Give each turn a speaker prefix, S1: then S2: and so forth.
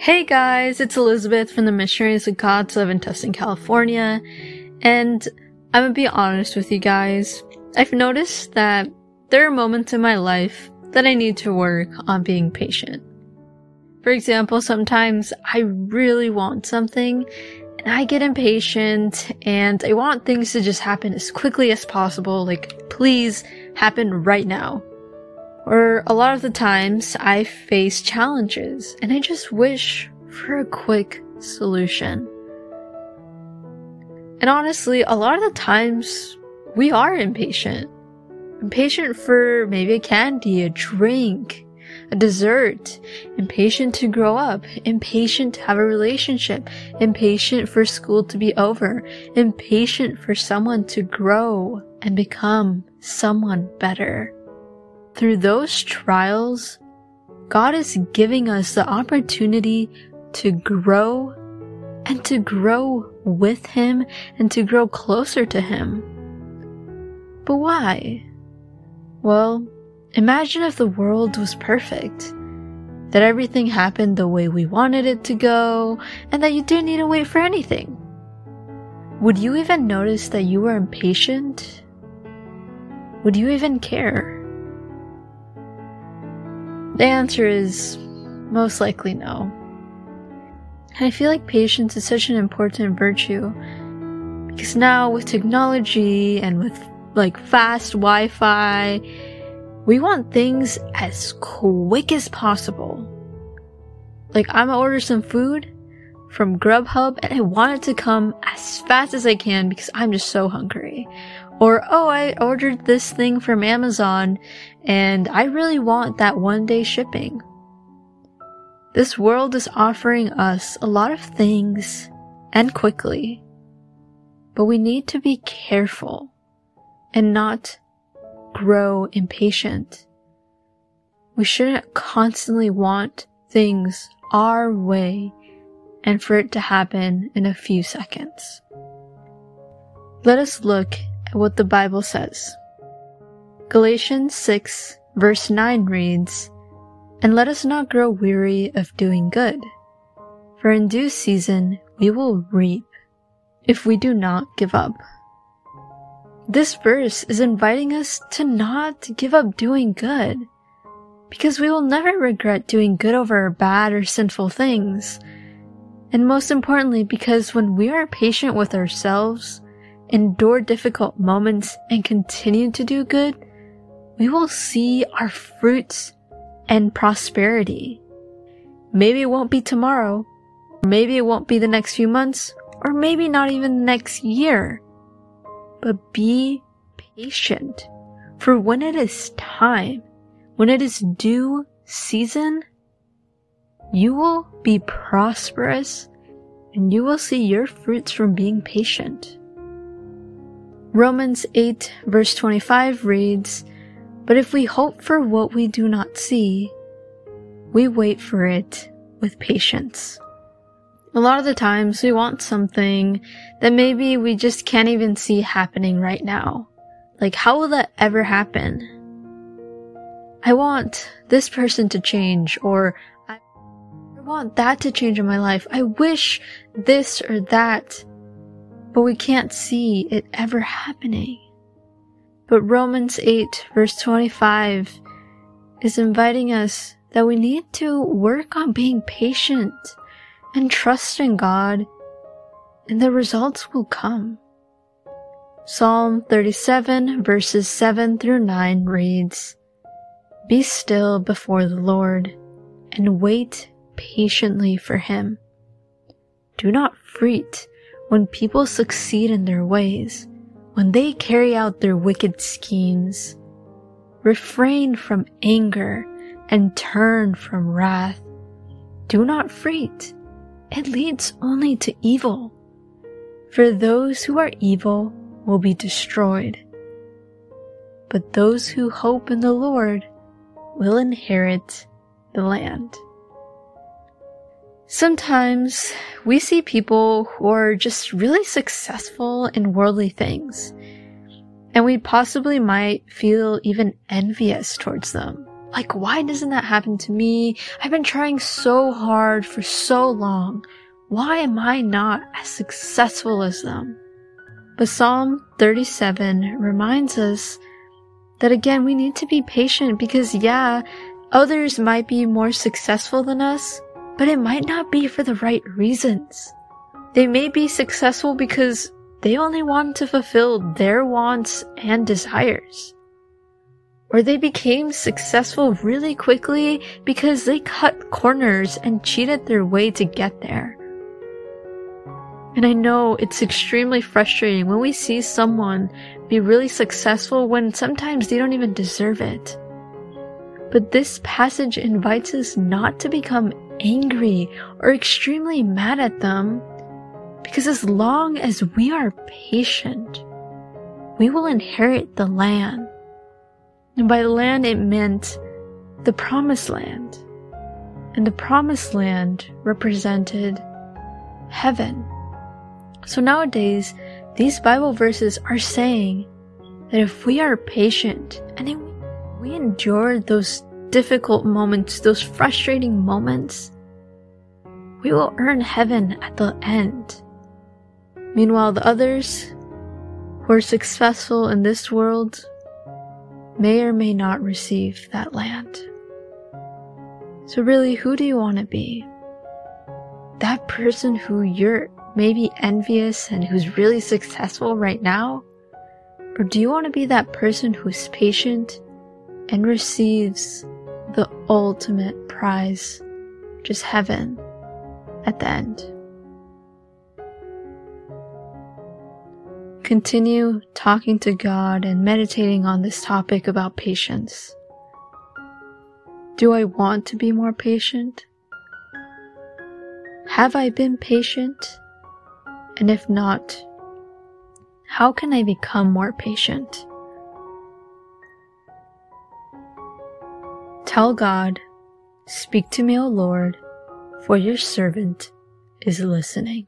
S1: Hey guys, it's Elizabeth from the Missionaries of God live in California, and I'm gonna be honest with you guys. I've noticed that there are moments in my life that I need to work on being patient. For example, sometimes I really want something and I get impatient and I want things to just happen as quickly as possible, like please happen right now. Or a lot of the times I face challenges and I just wish for a quick solution. And honestly, a lot of the times we are impatient. Impatient for maybe a candy, a drink, a dessert, impatient to grow up, impatient to have a relationship, impatient for school to be over, impatient for someone to grow and become someone better. Through those trials, God is giving us the opportunity to grow and to grow with Him and to grow closer to Him. But why? Well, imagine if the world was perfect. That everything happened the way we wanted it to go, and that you didn't need to wait for anything. Would you even notice that you were impatient? Would you even care? The answer is most likely no. And I feel like patience is such an important virtue because now with technology and with like fast Wi Fi, we want things as quick as possible. Like, I'm gonna order some food from Grubhub and I want it to come as fast as I can because I'm just so hungry. Or, oh, I ordered this thing from Amazon and I really want that one day shipping. This world is offering us a lot of things and quickly, but we need to be careful and not grow impatient. We shouldn't constantly want things our way and for it to happen in a few seconds. Let us look at what the Bible says. Galatians 6 verse 9 reads, And let us not grow weary of doing good, for in due season we will reap if we do not give up. This verse is inviting us to not give up doing good, because we will never regret doing good over bad or sinful things. And most importantly, because when we are patient with ourselves, endure difficult moments, and continue to do good, we will see our fruits and prosperity. Maybe it won't be tomorrow, maybe it won't be the next few months, or maybe not even the next year. But be patient, for when it is time, when it is due season, you will be prosperous and you will see your fruits from being patient. Romans 8 verse 25 reads, But if we hope for what we do not see, we wait for it with patience. A lot of the times we want something that maybe we just can't even see happening right now. Like, how will that ever happen? I want this person to change, or want that to change in my life. I wish this or that but we can't see it ever happening. But Romans 8 verse 25 is inviting us that we need to work on being patient and trust in God and the results will come. Psalm 37 verses 7 through 9 reads, Be still before the Lord and wait patiently for him. Do not fret when people succeed in their ways, when they carry out their wicked schemes. Refrain from anger and turn from wrath. Do not fret. It leads only to evil. For those who are evil will be destroyed. But those who hope in the Lord will inherit the land. Sometimes we see people who are just really successful in worldly things, and we possibly might feel even envious towards them. Like, why doesn't that happen to me? I've been trying so hard for so long. Why am I not as successful as them? But Psalm 37 reminds us that again, we need to be patient because yeah, others might be more successful than us, but it might not be for the right reasons. They may be successful because they only want to fulfill their wants and desires. Or they became successful really quickly because they cut corners and cheated their way to get there. And I know it's extremely frustrating when we see someone be really successful when sometimes they don't even deserve it. But this passage invites us not to become angry or extremely mad at them, because as long as we are patient, we will inherit the land. And by the land, it meant the promised land. And the promised land represented heaven. So nowadays, these Bible verses are saying that if we are patient and we endure those difficult moments, those frustrating moments, we will earn heaven at the end. Meanwhile, the others who are successful in this world may or may not receive that land. So really, who do you want to be? That person who you're maybe envious and who's really successful right now? Or do you want to be that person who's patient and receives the ultimate prize, just heaven at the end? Continue talking to God and meditating on this topic about patience. Do I want to be more patient? Have I been patient? And if not, how can I become more patient? Tell God, Speak to me, O Lord, for your servant is listening.